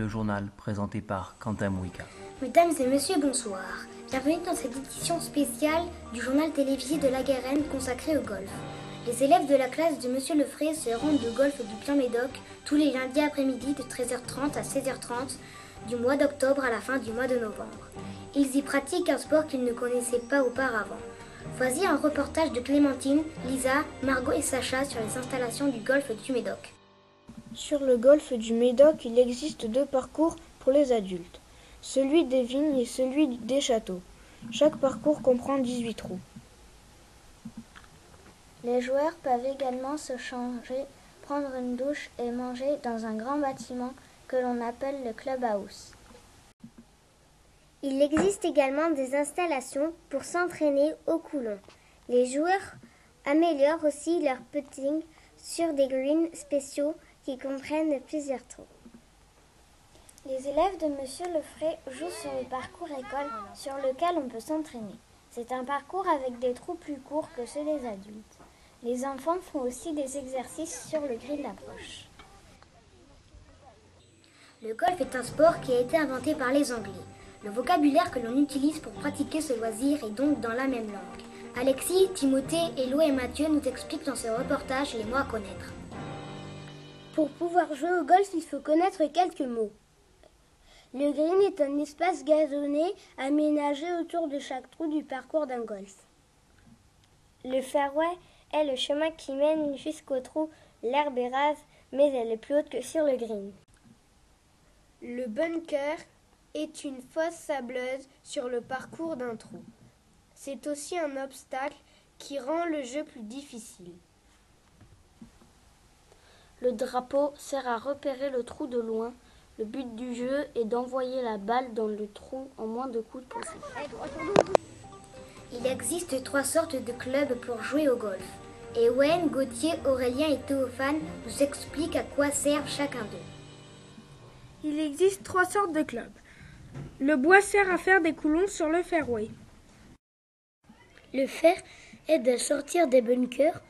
le journal présenté par Quentin Mouika. Mesdames et messieurs, bonsoir. Bienvenue dans cette édition spéciale du journal télévisé de la Garenne consacré au golf. Les élèves de la classe de Monsieur Lefray se rendent au golf du Plan Médoc tous les lundis après-midi de 13h30 à 16h30 du mois d'octobre à la fin du mois de novembre. Ils y pratiquent un sport qu'ils ne connaissaient pas auparavant. Voici un reportage de Clémentine, Lisa, Margot et Sacha sur les installations du golfe du Médoc. Sur le golfe du Médoc, il existe deux parcours pour les adultes, celui des vignes et celui des châteaux. Chaque parcours comprend 18 trous. Les joueurs peuvent également se changer, prendre une douche et manger dans un grand bâtiment que l'on appelle le clubhouse. Il existe également des installations pour s'entraîner au coulon. Les joueurs améliorent aussi leur putting sur des greens spéciaux qui comprennent plusieurs trous. Les élèves de Monsieur Lefray jouent sur le parcours école sur lequel on peut s'entraîner. C'est un parcours avec des trous plus courts que ceux des adultes. Les enfants font aussi des exercices sur le green d'approche. Le golf est un sport qui a été inventé par les Anglais. Le vocabulaire que l'on utilise pour pratiquer ce loisir est donc dans la même langue. Alexis, Timothée, Elo et Mathieu nous expliquent dans ce reportage les mots à connaître. Pour pouvoir jouer au golf, il faut connaître quelques mots. Le green est un espace gazonné aménagé autour de chaque trou du parcours d'un golf. Le fairway est le chemin qui mène jusqu'au trou. L'herbe est rase, mais elle est plus haute que sur le green. Le bunker est une fosse sableuse sur le parcours d'un trou. C'est aussi un obstacle qui rend le jeu plus difficile. Le drapeau sert à repérer le trou de loin. Le but du jeu est d'envoyer la balle dans le trou en moins de coups possible. Il existe trois sortes de clubs pour jouer au golf. Ewen, Gauthier, Aurélien et Théophane nous expliquent à quoi servent chacun d'eux. Il existe trois sortes de clubs. Le bois sert à faire des coulons sur le fairway. Le fer aide à sortir des bunkers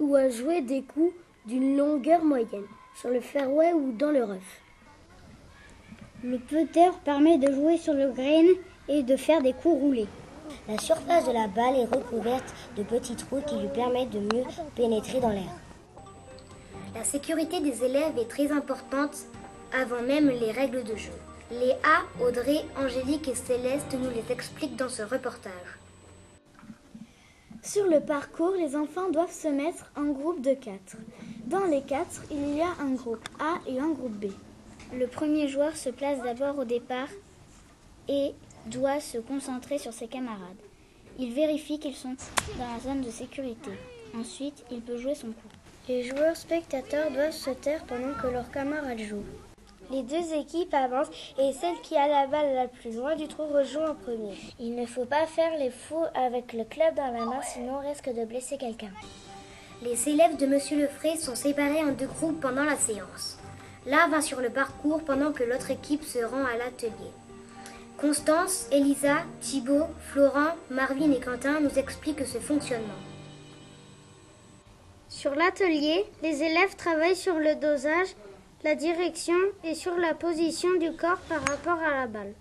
ou à jouer des coups d'une longueur moyenne sur le fairway ou dans le rough. Le putter permet de jouer sur le green et de faire des coups roulés. La surface de la balle est recouverte de petits trous qui lui permettent de mieux pénétrer dans l'air. La sécurité des élèves est très importante avant même les règles de jeu. Léa, Audrey, Angélique et Céleste nous les expliquent dans ce reportage. Sur le parcours, les enfants doivent se mettre en groupe de quatre. Dans les quatre, il y a un groupe A et un groupe B. Le premier joueur se place d'abord au départ et doit se concentrer sur ses camarades. Il vérifie qu'ils sont dans la zone de sécurité. Ensuite, il peut jouer son coup. Les joueurs spectateurs doivent se taire pendant que leurs camarades jouent. Les deux équipes avancent et celle qui a la balle la plus loin du trou rejoue en premier. Il ne faut pas faire les fous avec le club dans la main, sinon on risque de blesser quelqu'un. Les élèves de Monsieur Lefray sont séparés en deux groupes pendant la séance. L'un va sur le parcours pendant que l'autre équipe se rend à l'atelier. Constance, Elisa, Thibault, Florent, Marvin et Quentin nous expliquent ce fonctionnement. Sur l'atelier, les élèves travaillent sur le dosage, la direction et sur la position du corps par rapport à la balle.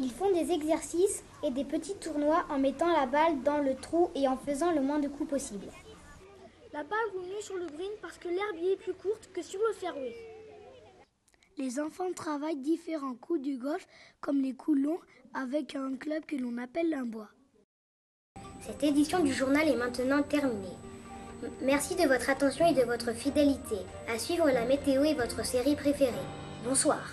Ils font des exercices et des petits tournois en mettant la balle dans le trou et en faisant le moins de coups possible. La balle vaut mieux sur le green parce que l'herbe y est plus courte que sur le fairway. Les enfants travaillent différents coups du golf, comme les coups longs, avec un club que l'on appelle un bois. Cette édition du journal est maintenant terminée. Merci de votre attention et de votre fidélité. À suivre la météo et votre série préférée. Bonsoir.